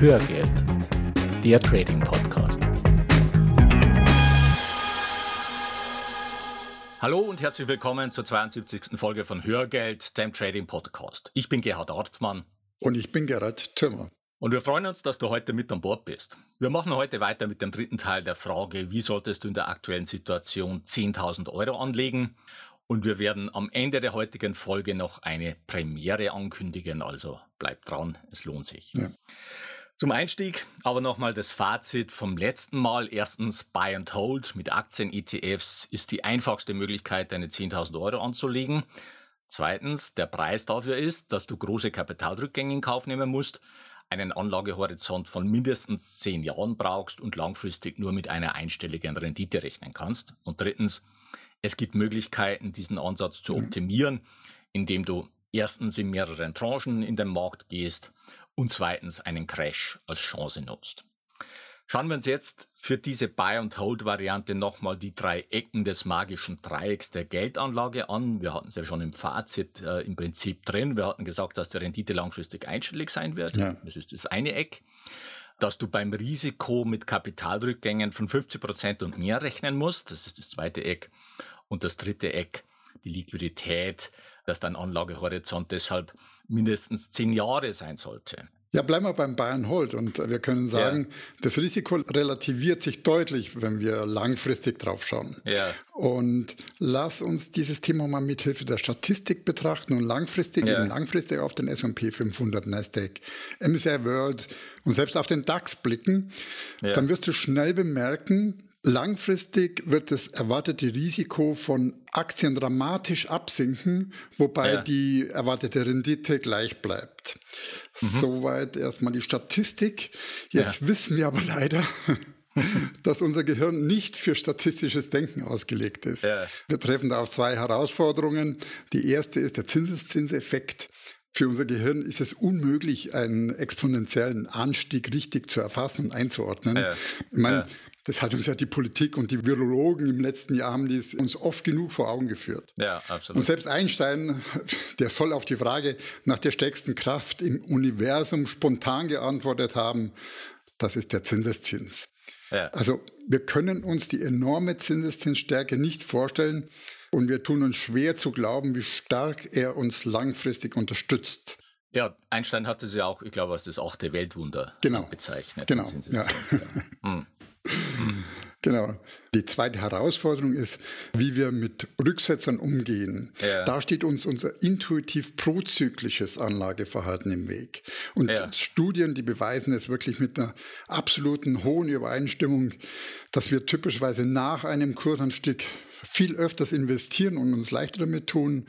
Hörgeld, der Trading Podcast. Hallo und herzlich willkommen zur 72. Folge von Hörgeld, dem Trading Podcast. Ich bin Gerhard Artmann. Und ich bin Gerhard Thürmer. Und wir freuen uns, dass du heute mit an Bord bist. Wir machen heute weiter mit dem dritten Teil der Frage, wie solltest du in der aktuellen Situation 10.000 Euro anlegen? Und wir werden am Ende der heutigen Folge noch eine Premiere ankündigen, also bleib dran, es lohnt sich. Ja. Zum Einstieg aber nochmal das Fazit vom letzten Mal. Erstens, Buy and Hold mit Aktien-ETFs ist die einfachste Möglichkeit, deine 10.000 Euro anzulegen. Zweitens, der Preis dafür ist, dass du große Kapitalrückgänge in Kauf nehmen musst, einen Anlagehorizont von mindestens 10 Jahren brauchst und langfristig nur mit einer einstelligen Rendite rechnen kannst. Und drittens, es gibt Möglichkeiten, diesen Ansatz zu optimieren, indem du erstens in mehreren Tranchen in den Markt gehst und zweitens einen Crash als Chance nutzt. Schauen wir uns jetzt für diese Buy-and-Hold-Variante nochmal die drei Ecken des magischen Dreiecks der Geldanlage an. Wir hatten es ja schon im Fazit äh, im Prinzip drin. Wir hatten gesagt, dass die Rendite langfristig einstellig sein wird. Ja. Das ist das eine Eck. Dass du beim Risiko mit Kapitalrückgängen von 50 Prozent und mehr rechnen musst. Das ist das zweite Eck. Und das dritte Eck, die Liquidität, dass dein Anlagehorizont deshalb mindestens zehn Jahre sein sollte. Ja, bleiben wir beim Bayern Hold und wir können sagen, ja. das Risiko relativiert sich deutlich, wenn wir langfristig drauf schauen. Ja. Und lass uns dieses Thema mal mit Hilfe der Statistik betrachten und langfristig, ja. eben langfristig auf den S&P 500, Nasdaq, MSCI World und selbst auf den DAX blicken, dann wirst du schnell bemerken, Langfristig wird das erwartete Risiko von Aktien dramatisch absinken, wobei ja. die erwartete Rendite gleich bleibt. Mhm. Soweit erstmal die Statistik. Jetzt ja. wissen wir aber leider, dass unser Gehirn nicht für statistisches Denken ausgelegt ist. Ja. Wir treffen da auf zwei Herausforderungen. Die erste ist der Zinseszinseffekt. Für unser Gehirn ist es unmöglich, einen exponentiellen Anstieg richtig zu erfassen und einzuordnen. Ja. Ich meine, ja. Das hat uns ja die Politik und die Virologen im letzten Jahr haben die uns oft genug vor Augen geführt. Ja, absolut. Und selbst Einstein, der soll auf die Frage nach der stärksten Kraft im Universum spontan geantwortet haben, das ist der Zinseszins. Ja. Also wir können uns die enorme Zinseszinsstärke nicht vorstellen und wir tun uns schwer zu glauben, wie stark er uns langfristig unterstützt. Ja, Einstein hatte ja auch, ich glaube, als das achte Weltwunder genau. bezeichnet. Genau. Ja. Hm. Genau. Die zweite Herausforderung ist, wie wir mit Rücksetzern umgehen. Ja. Da steht uns unser intuitiv prozyklisches Anlageverhalten im Weg. Und ja. Studien, die beweisen es wirklich mit einer absoluten hohen Übereinstimmung, dass wir typischerweise nach einem Kursanstieg viel öfters investieren und uns leichter damit tun,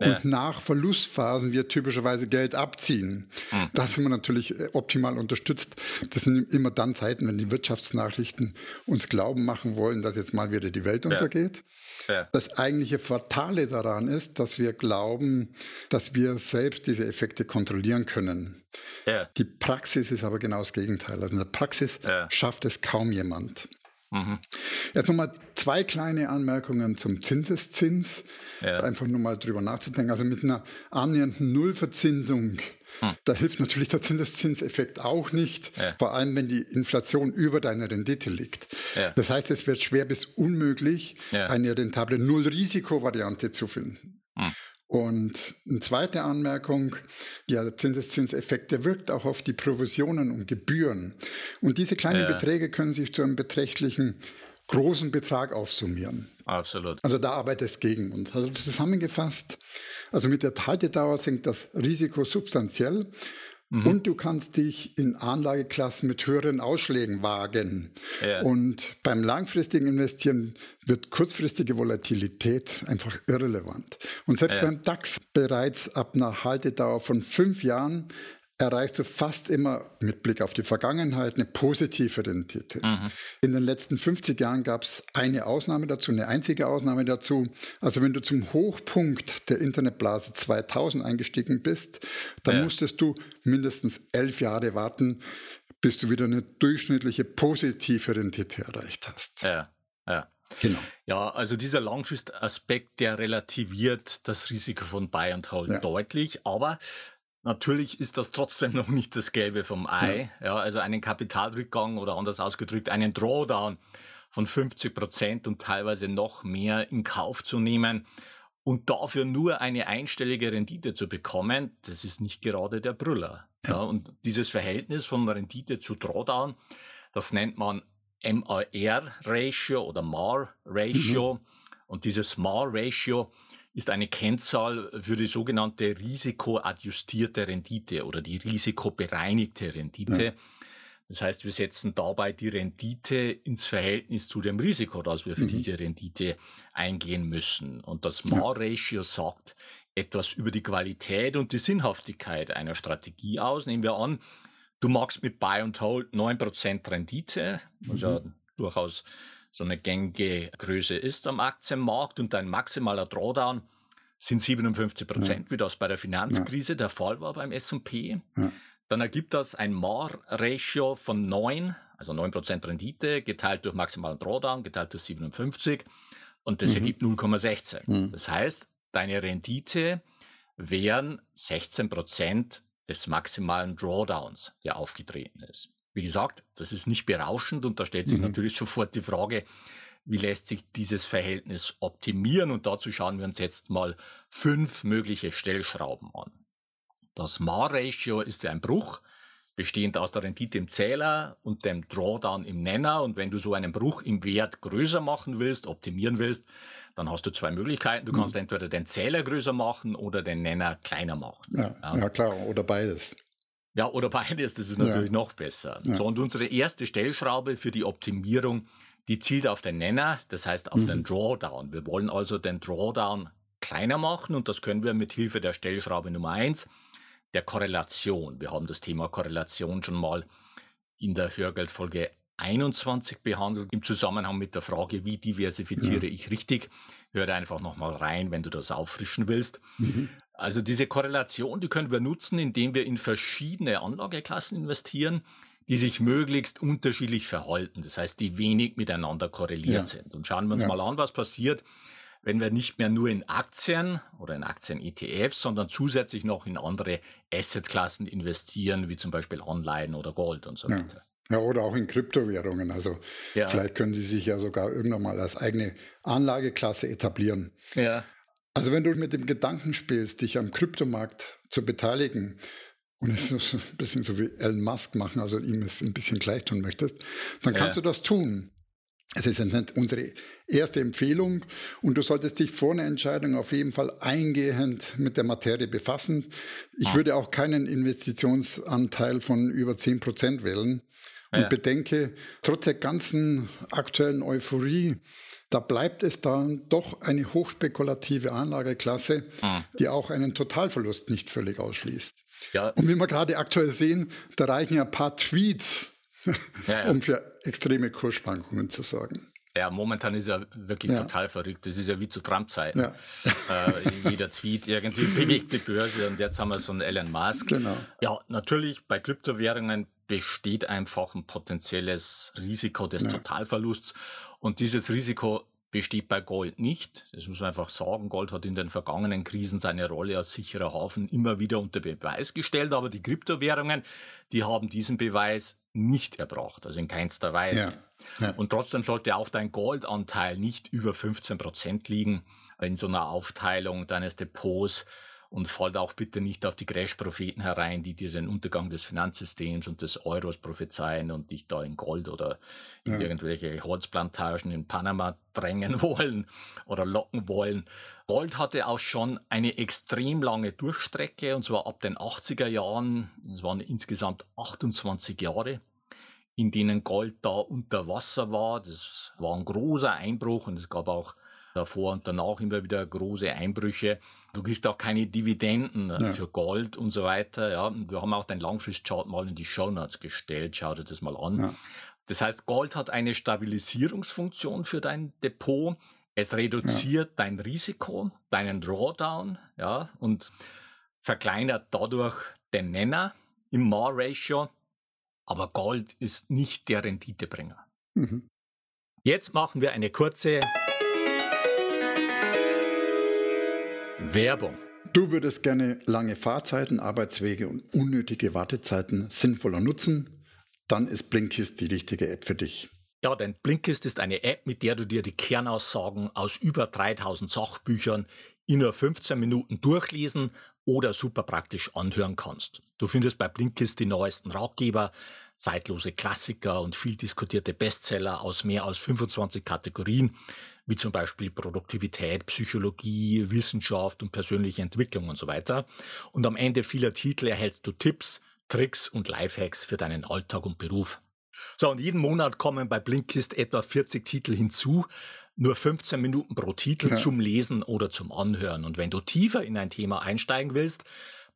ja. und nach Verlustphasen wir typischerweise Geld abziehen. Mhm. Da sind wir natürlich äh, optimal unterstützt. Das sind immer dann Zeiten, wenn die Wirtschaftsnachrichten uns glauben machen wollen, dass jetzt mal wieder die Welt ja. untergeht. Ja. Das eigentliche Fatale daran ist, dass wir glauben, dass wir selbst diese Effekte kontrollieren können. Die Praxis ist aber genau das Gegenteil. Also in der Praxis schafft es kaum jemand. Mhm. Jetzt nochmal zwei kleine Anmerkungen zum Zinseszins. Ja. Einfach nur mal drüber nachzudenken. Also mit einer annähernden Nullverzinsung, hm. da hilft natürlich der Zinseszinseffekt auch nicht, ja. vor allem wenn die Inflation über deiner Rendite liegt. Ja. Das heißt, es wird schwer bis unmöglich, eine rentable Null-Risiko-Variante zu finden. Und eine zweite Anmerkung, der Zinseszinseffekt, der wirkt auch auf die Provisionen und Gebühren. Und diese kleinen ja. Beträge können sich zu einem beträchtlichen großen Betrag aufsummieren. Absolut. Also da arbeitet es gegen uns. Also zusammengefasst, also mit der Haltedauer sinkt das Risiko substanziell. Mhm. Und du kannst dich in Anlageklassen mit höheren Ausschlägen wagen. Ja. Und beim langfristigen Investieren wird kurzfristige Volatilität einfach irrelevant. Und selbst ja. beim DAX bereits ab einer Haltedauer von fünf Jahren erreichst du fast immer mit Blick auf die Vergangenheit eine positive Rendite. Mhm. In den letzten 50 Jahren gab es eine Ausnahme dazu, eine einzige Ausnahme dazu. Also wenn du zum Hochpunkt der Internetblase 2000 eingestiegen bist, dann ja. musstest du mindestens elf Jahre warten, bis du wieder eine durchschnittliche positive Rendite erreicht hast. Ja, ja. Genau. Ja, also dieser Langfristaspekt, der relativiert das Risiko von Buy and Hold ja. deutlich, aber natürlich ist das trotzdem noch nicht das Gelbe vom Ei. Ja. also einen Kapitalrückgang oder anders ausgedrückt einen Drawdown von 50 Prozent und teilweise noch mehr in Kauf zu nehmen und dafür nur eine einstellige Rendite zu bekommen, das ist nicht gerade der Brüller. Ja und dieses Verhältnis von Rendite zu Drawdown, das nennt man MAR-Ratio oder MAR-Ratio. Mhm. Und dieses MAR-Ratio ist eine Kennzahl für die sogenannte risikoadjustierte Rendite oder die risikobereinigte Rendite. Ja. Das heißt, wir setzen dabei die Rendite ins Verhältnis zu dem Risiko, das wir für mhm. diese Rendite eingehen müssen. Und das MAR-Ratio sagt etwas über die Qualität und die Sinnhaftigkeit einer Strategie aus. Nehmen wir an, du magst mit Buy and Hold 9% Rendite, was mhm. ja durchaus so eine gängige Größe ist am Aktienmarkt und dein maximaler Drawdown sind 57 Prozent, ja. wie das bei der Finanzkrise ja. der Fall war beim S&P. Ja. Dann ergibt das ein MAR-Ratio von 9, also 9 Prozent Rendite, geteilt durch maximalen Drawdown, geteilt durch 57 und das mhm. ergibt 0,16. Mhm. Das heißt, deine Rendite wären 16 Prozent des maximalen Drawdowns, der aufgetreten ist. Wie gesagt, das ist nicht berauschend und da stellt sich mhm. natürlich sofort die Frage, wie lässt sich dieses Verhältnis optimieren? Und dazu schauen wir uns jetzt mal fünf mögliche Stellschrauben an. Das MAR-Ratio ist ein Bruch, bestehend aus der Rendite im Zähler und dem Drawdown im Nenner. Und wenn du so einen Bruch im Wert größer machen willst, optimieren willst, dann hast du zwei Möglichkeiten. Du kannst mhm. entweder den Zähler größer machen oder den Nenner kleiner machen. Ja, ja. ja klar, oder beides. Ja, oder beides, das ist natürlich ja. noch besser. Ja. So, und unsere erste Stellschraube für die Optimierung, die zielt auf den Nenner, das heißt auf mhm. den Drawdown. Wir wollen also den Drawdown kleiner machen und das können wir mit Hilfe der Stellschraube Nummer eins der Korrelation. Wir haben das Thema Korrelation schon mal in der Hörgeldfolge 21 behandelt, im Zusammenhang mit der Frage, wie diversifiziere ja. ich richtig. Hör einfach nochmal rein, wenn du das auffrischen willst. Mhm. Also diese Korrelation, die können wir nutzen, indem wir in verschiedene Anlageklassen investieren, die sich möglichst unterschiedlich verhalten. Das heißt, die wenig miteinander korreliert ja. sind. Und schauen wir uns ja. mal an, was passiert, wenn wir nicht mehr nur in Aktien oder in Aktien-ETFs, sondern zusätzlich noch in andere Assetklassen investieren, wie zum Beispiel Online oder Gold und so weiter. Ja, oder auch in Kryptowährungen. Also ja. vielleicht können die sich ja sogar irgendwann mal als eigene Anlageklasse etablieren. Ja. Also wenn du mit dem Gedanken spielst, dich am Kryptomarkt zu beteiligen und es ist ein bisschen so wie Elon Musk machen, also ihm es ein bisschen gleich tun möchtest, dann kannst ja. du das tun. Es ist unsere erste Empfehlung und du solltest dich vor einer Entscheidung auf jeden Fall eingehend mit der Materie befassen. Ich ah. würde auch keinen Investitionsanteil von über 10 Prozent wählen und ja. bedenke, trotz der ganzen aktuellen Euphorie, da bleibt es dann doch eine hochspekulative Anlageklasse, ah. die auch einen Totalverlust nicht völlig ausschließt. Ja. Und wie wir gerade aktuell sehen, da reichen ein paar Tweets ja, ja. um für extreme Kursschwankungen zu sorgen. Ja, momentan ist er wirklich ja. total verrückt. Das ist ja wie zu Trump-Zeiten. Ja. Äh, jeder Tweet irgendwie bewegt die Börse und jetzt haben wir es von Elon Musk. Genau. Ja, natürlich bei Kryptowährungen besteht einfach ein potenzielles Risiko des ja. Totalverlusts und dieses Risiko besteht bei Gold nicht. Das muss man einfach sagen. Gold hat in den vergangenen Krisen seine Rolle als sicherer Hafen immer wieder unter Beweis gestellt, aber die Kryptowährungen, die haben diesen Beweis nicht erbracht, also in keinster Weise. Ja. Ja. Und trotzdem sollte auch dein Goldanteil nicht über 15 Prozent liegen in so einer Aufteilung deines Depots und fallt auch bitte nicht auf die Crash-Propheten herein, die dir den Untergang des Finanzsystems und des Euros prophezeien und dich da in Gold oder in ja. irgendwelche Holzplantagen in Panama drängen wollen oder locken wollen. Gold hatte auch schon eine extrem lange Durchstrecke und zwar ab den 80er Jahren. Es waren insgesamt 28 Jahre in denen Gold da unter Wasser war. Das war ein großer Einbruch und es gab auch davor und danach immer wieder große Einbrüche. Du kriegst auch keine Dividenden ja. für Gold und so weiter. Ja, wir haben auch den Langfristchart mal in die Show Notes gestellt. Schau dir das mal an. Ja. Das heißt, Gold hat eine Stabilisierungsfunktion für dein Depot. Es reduziert ja. dein Risiko, deinen Drawdown, ja, und verkleinert dadurch den Nenner im MAR-Ratio. Aber Gold ist nicht der Renditebringer. Mhm. Jetzt machen wir eine kurze Werbung. Du würdest gerne lange Fahrzeiten, Arbeitswege und unnötige Wartezeiten sinnvoller nutzen, dann ist Blinkist die richtige App für dich. Ja, denn Blinkist ist eine App, mit der du dir die Kernaussagen aus über 3000 Sachbüchern in nur 15 Minuten durchlesen oder super praktisch anhören kannst. Du findest bei Blinkist die neuesten Ratgeber, zeitlose Klassiker und viel diskutierte Bestseller aus mehr als 25 Kategorien, wie zum Beispiel Produktivität, Psychologie, Wissenschaft und persönliche Entwicklung und so weiter. Und am Ende vieler Titel erhältst du Tipps, Tricks und Lifehacks für deinen Alltag und Beruf. So, und jeden Monat kommen bei Blinkist etwa 40 Titel hinzu. Nur 15 Minuten pro Titel ja. zum Lesen oder zum Anhören. Und wenn du tiefer in ein Thema einsteigen willst,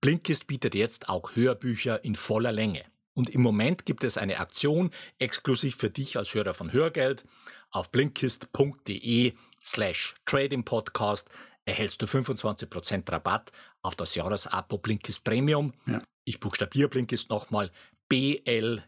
Blinkist bietet jetzt auch Hörbücher in voller Länge. Und im Moment gibt es eine Aktion exklusiv für dich als Hörer von Hörgeld. Auf blinkist.de slash Trading Podcast erhältst du 25% Rabatt auf das Jahresabo Blinkist Premium. Ja. Ich buchstabiere Blinkist nochmal B-L-I-N-K-I-S-T.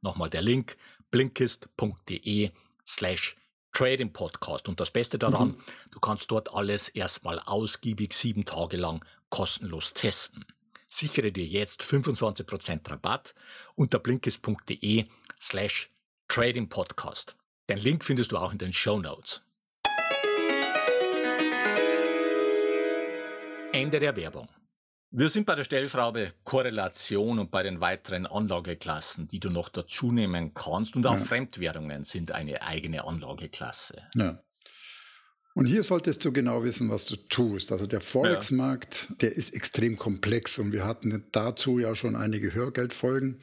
Nochmal der Link blinkist.de slash Trading Podcast. Und das Beste daran, mhm. du kannst dort alles erstmal ausgiebig sieben Tage lang kostenlos testen. Sichere dir jetzt 25% Rabatt unter blinkist.de slash Trading Podcast. Den Link findest du auch in den Show Notes. Ende der Werbung. Wir sind bei der Stellschraube Korrelation und bei den weiteren Anlageklassen, die du noch dazu nehmen kannst. Und auch ja. Fremdwährungen sind eine eigene Anlageklasse. Ja. Und hier solltest du genau wissen, was du tust. Also der Forex-Markt, ja. der ist extrem komplex und wir hatten dazu ja schon einige Hörgeldfolgen.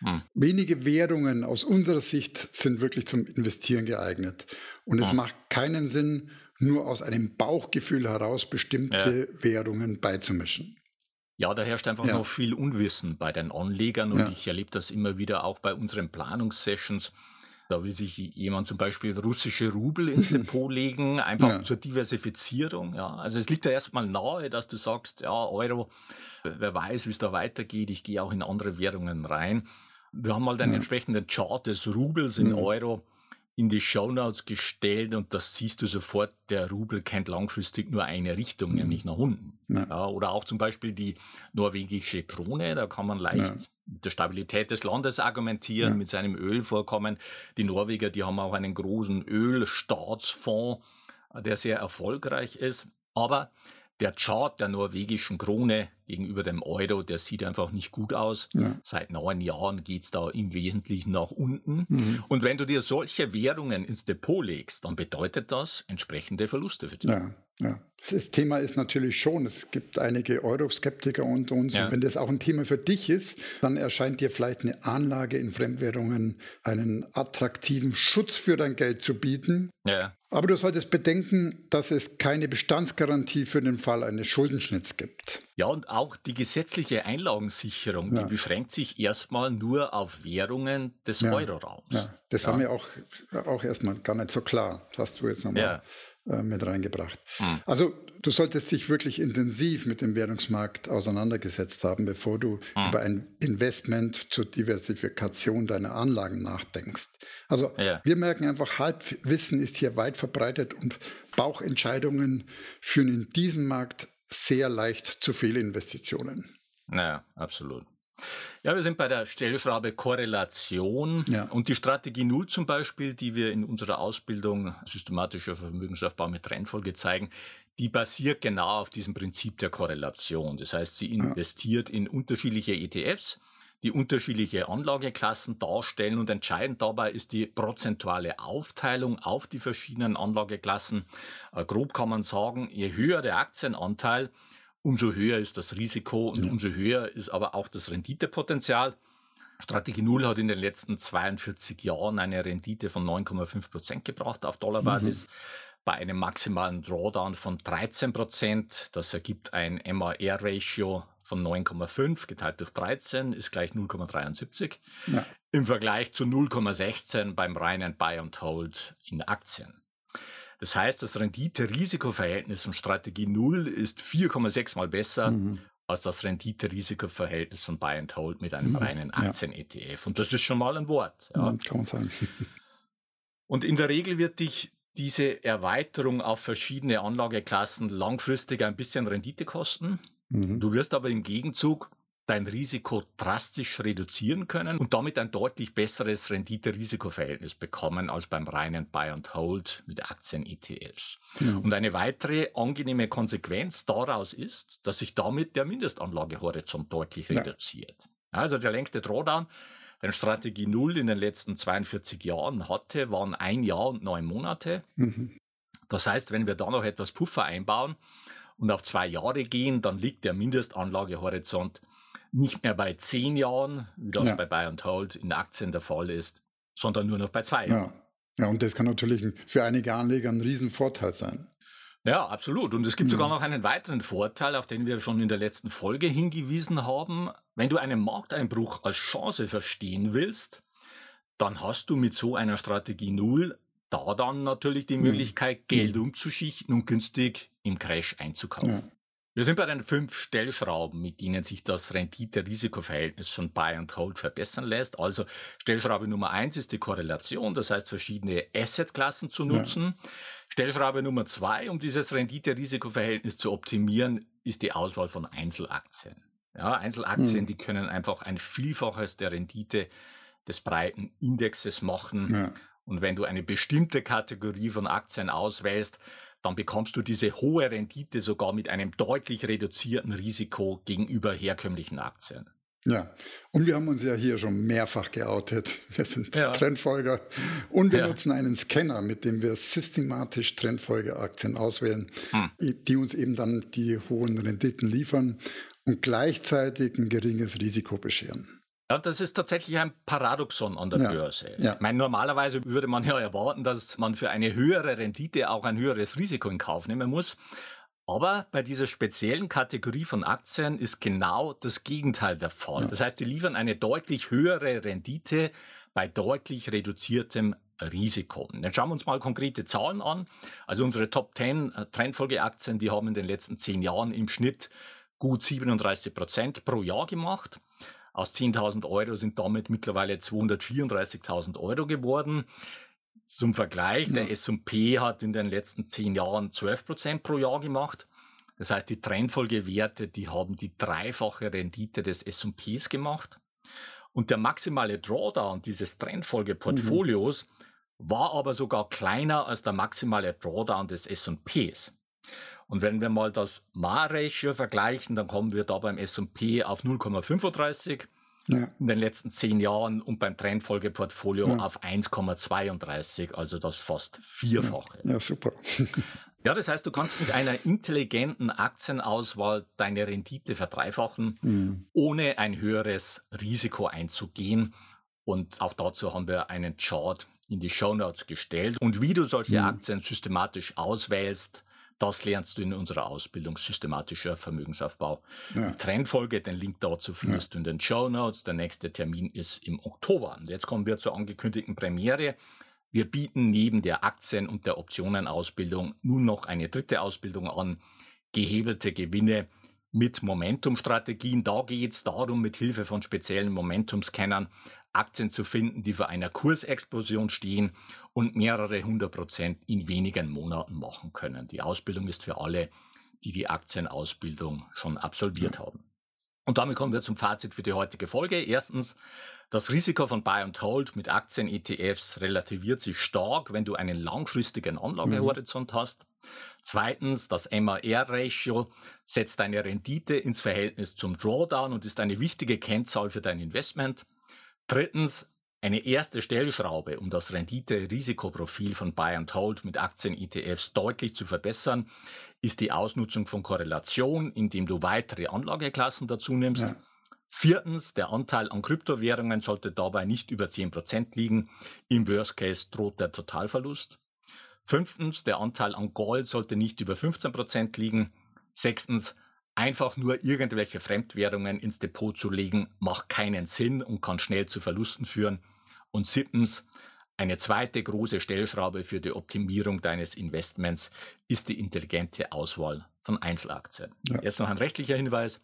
Hm. Wenige Währungen aus unserer Sicht sind wirklich zum Investieren geeignet. Und es hm. macht keinen Sinn, nur aus einem Bauchgefühl heraus bestimmte ja. Währungen beizumischen. Ja, da herrscht einfach ja. noch viel Unwissen bei den Anlegern und ja. ich erlebe das immer wieder auch bei unseren Planungssessions. Da will sich jemand zum Beispiel russische Rubel ins Depot legen, einfach ja. zur Diversifizierung. Ja, also es liegt ja erstmal nahe, dass du sagst, ja, Euro, wer weiß, wie es da weitergeht, ich gehe auch in andere Währungen rein. Wir haben mal den ja. entsprechenden Chart des Rubels in Euro in die Shownotes gestellt und das siehst du sofort, der Rubel kennt langfristig nur eine Richtung, mhm. nämlich nach unten. Ja. Ja, oder auch zum Beispiel die norwegische Krone, da kann man leicht ja. mit der Stabilität des Landes argumentieren, mit seinem Ölvorkommen. Die Norweger, die haben auch einen großen Ölstaatsfonds, der sehr erfolgreich ist. Aber der Chart der norwegischen Krone gegenüber dem Euro, der sieht einfach nicht gut aus. Ja. Seit neun Jahren geht es da im Wesentlichen nach unten. Mhm. Und wenn du dir solche Währungen ins Depot legst, dann bedeutet das entsprechende Verluste für dich. Ja, ja. Das Thema ist natürlich schon, es gibt einige Euroskeptiker unter uns. Ja. Und wenn das auch ein Thema für dich ist, dann erscheint dir vielleicht eine Anlage in Fremdwährungen einen attraktiven Schutz für dein Geld zu bieten. Ja. Aber du solltest bedenken, dass es keine Bestandsgarantie für den Fall eines Schuldenschnitts gibt. Ja, und auch die gesetzliche Einlagensicherung, ja. die beschränkt sich erstmal nur auf Währungen des ja. Euroraums. Ja, das war mir auch, auch erstmal gar nicht so klar. Das hast du jetzt nochmal äh, mit reingebracht. Hm. Also du solltest dich wirklich intensiv mit dem Währungsmarkt auseinandergesetzt haben, bevor du hm. über ein Investment zur Diversifikation deiner Anlagen nachdenkst. Also ja. wir merken einfach, Halbwissen ist hier weit verbreitet und Bauchentscheidungen führen in diesem Markt sehr leicht zu Fehlinvestitionen. Naja, absolut. Ja, wir sind bei der Stellschraube Korrelation ja. und die Strategie Null zum Beispiel, die wir in unserer Ausbildung systematischer Vermögensaufbau mit Trendfolge zeigen, die basiert genau auf diesem Prinzip der Korrelation. Das heißt, sie investiert in unterschiedliche ETFs, die unterschiedliche Anlageklassen darstellen und entscheidend dabei ist die prozentuale Aufteilung auf die verschiedenen Anlageklassen. Äh, grob kann man sagen, je höher der Aktienanteil, umso höher ist das Risiko und ja. umso höher ist aber auch das Renditepotenzial. Strategie Null hat in den letzten 42 Jahren eine Rendite von 9,5 Prozent gebracht auf Dollarbasis. Mhm. Bei einem maximalen Drawdown von 13 Prozent. Das ergibt ein MAR-Ratio von 9,5 geteilt durch 13 ist gleich 0,73. Ja. Im Vergleich zu 0,16 beim reinen Buy and Hold in Aktien. Das heißt, das Rendite-Risiko-Verhältnis von Strategie 0 ist 4,6 mal besser mhm. als das Rendite-Risiko-Verhältnis von Buy and Hold mit einem mhm. reinen Aktien-ETF. Und das ist schon mal ein Wort. Ja. Mhm, kann man sagen. Und in der Regel wird dich diese Erweiterung auf verschiedene Anlageklassen langfristig ein bisschen Rendite kosten. Mhm. Du wirst aber im Gegenzug dein Risiko drastisch reduzieren können und damit ein deutlich besseres Rendite-Risiko-Verhältnis bekommen als beim reinen Buy and Hold mit Aktien-ETFs. Ja. Und eine weitere angenehme Konsequenz daraus ist, dass sich damit der Mindestanlagehorizont deutlich ja. reduziert. Also der längste Drawdown, den Strategie Null in den letzten 42 Jahren hatte, waren ein Jahr und neun Monate. Mhm. Das heißt, wenn wir da noch etwas Puffer einbauen und auf zwei Jahre gehen, dann liegt der Mindestanlagehorizont nicht mehr bei zehn Jahren, wie das ja. bei Buy and Hold in Aktien der Fall ist, sondern nur noch bei zwei Jahren. Ja. ja, und das kann natürlich für einige Anleger ein Riesenvorteil sein. Ja, absolut. Und es gibt ja. sogar noch einen weiteren Vorteil, auf den wir schon in der letzten Folge hingewiesen haben. Wenn du einen Markteinbruch als Chance verstehen willst, dann hast du mit so einer Strategie Null da dann natürlich die Möglichkeit, Geld umzuschichten und günstig im Crash einzukaufen. Wir sind bei den fünf Stellschrauben, mit denen sich das Rendite-Risiko-Verhältnis von Buy and Hold verbessern lässt. Also Stellschraube Nummer eins ist die Korrelation, das heißt verschiedene Assetklassen zu nutzen. Ja. Stellschraube Nummer zwei, um dieses Rendite-Risiko-Verhältnis zu optimieren, ist die Auswahl von Einzelaktien. Ja, Einzelaktien, mhm. die können einfach ein Vielfaches der Rendite des breiten Indexes machen. Ja. Und wenn du eine bestimmte Kategorie von Aktien auswählst, dann bekommst du diese hohe Rendite sogar mit einem deutlich reduzierten Risiko gegenüber herkömmlichen Aktien. Ja, und wir haben uns ja hier schon mehrfach geoutet. Wir sind ja. Trendfolger und wir ja. nutzen einen Scanner, mit dem wir systematisch Trendfolgeaktien auswählen, hm. die uns eben dann die hohen Renditen liefern und gleichzeitig ein geringes Risiko bescheren. Ja, das ist tatsächlich ein Paradoxon an der ja, Börse. Ja. Ich meine, normalerweise würde man ja erwarten, dass man für eine höhere Rendite auch ein höheres Risiko in Kauf nehmen muss. Aber bei dieser speziellen Kategorie von Aktien ist genau das Gegenteil der Fall. Ja. Das heißt, die liefern eine deutlich höhere Rendite bei deutlich reduziertem Risiko. Jetzt schauen wir uns mal konkrete Zahlen an. Also unsere Top 10 äh, Trendfolgeaktien, die haben in den letzten zehn Jahren im Schnitt gut 37 Prozent pro Jahr gemacht. Aus 10.000 Euro sind damit mittlerweile 234.000 Euro geworden. Zum Vergleich, der S&P hat in den letzten zehn Jahren 12 Prozent pro Jahr gemacht. Das heißt, die Trendfolgewerte, die haben die dreifache Rendite des S&Ps gemacht. Und der maximale Drawdown dieses Trendfolgeportfolios mhm. war aber sogar kleiner als der maximale Drawdown des S&Ps. Und wenn wir mal das MAR-Ratio vergleichen, dann kommen wir da beim S&P auf 0,35 ja. in den letzten zehn Jahren und beim Trendfolgeportfolio ja. auf 1,32, also das fast Vierfache. Ja, ja super. ja, das heißt, du kannst mit einer intelligenten Aktienauswahl deine Rendite verdreifachen, mhm. ohne ein höheres Risiko einzugehen. Und auch dazu haben wir einen Chart in die Show Notes gestellt. Und wie du solche mhm. Aktien systematisch auswählst, das lernst du in unserer Ausbildung systematischer Vermögensaufbau. Ja. Trendfolge, den Link dazu findest ja. du in den Show Notes. Der nächste Termin ist im Oktober. Und jetzt kommen wir zur angekündigten Premiere. Wir bieten neben der Aktien- und der Optionenausbildung nun noch eine dritte Ausbildung an, gehebelte Gewinne mit Momentumstrategien. Da geht es darum, mit Hilfe von speziellen Momentumscannern Aktien zu finden, die vor einer Kursexplosion stehen und mehrere hundert Prozent in wenigen Monaten machen können. Die Ausbildung ist für alle, die die Aktienausbildung schon absolviert haben. Und damit kommen wir zum Fazit für die heutige Folge. Erstens, das Risiko von Buy and Hold mit Aktien-ETFs relativiert sich stark, wenn du einen langfristigen Anlagehorizont mhm. hast. Zweitens, das MAR-Ratio setzt deine Rendite ins Verhältnis zum Drawdown und ist eine wichtige Kennzahl für dein Investment. Drittens, eine erste Stellschraube, um das Rendite-Risikoprofil von Buy and Hold mit Aktien-ETFs deutlich zu verbessern, ist die Ausnutzung von Korrelation, indem du weitere Anlageklassen dazu nimmst. Ja. Viertens, der Anteil an Kryptowährungen sollte dabei nicht über 10% liegen. Im Worst Case droht der Totalverlust. Fünftens, der Anteil an Gold sollte nicht über 15% liegen. Sechstens, Einfach nur irgendwelche Fremdwährungen ins Depot zu legen, macht keinen Sinn und kann schnell zu Verlusten führen. Und siebtens, eine zweite große Stellschraube für die Optimierung deines Investments ist die intelligente Auswahl von Einzelaktien. Ja. Jetzt noch ein rechtlicher Hinweis.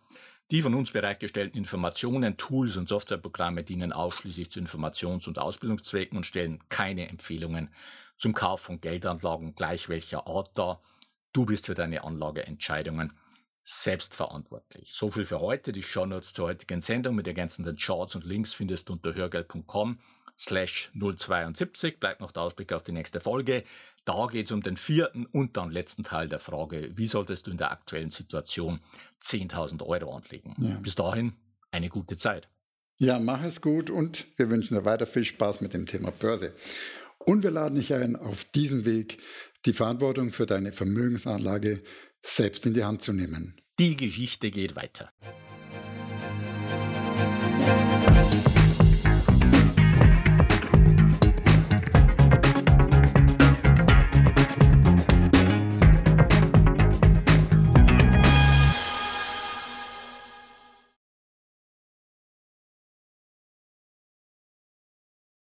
Die von uns bereitgestellten Informationen, Tools und Softwareprogramme dienen ausschließlich zu Informations- und Ausbildungszwecken und stellen keine Empfehlungen zum Kauf von Geldanlagen gleich welcher Art dar. Du bist für deine Anlageentscheidungen selbstverantwortlich. So viel für heute. Die Shownotes zur heutigen Sendung mit ergänzenden Charts und Links findest du unter hörgeld.com slash 072. Bleibt noch der Ausblick auf die nächste Folge. Da geht es um den vierten und dann letzten Teil der Frage, wie solltest du in der aktuellen Situation 10.000 Euro anlegen? Ja. Bis dahin eine gute Zeit. Ja, mach es gut und wir wünschen dir weiter viel Spaß mit dem Thema Börse. Und wir laden dich ein, auf diesem Weg die Verantwortung für deine Vermögensanlage selbst in die Hand zu nehmen. Die Geschichte geht weiter.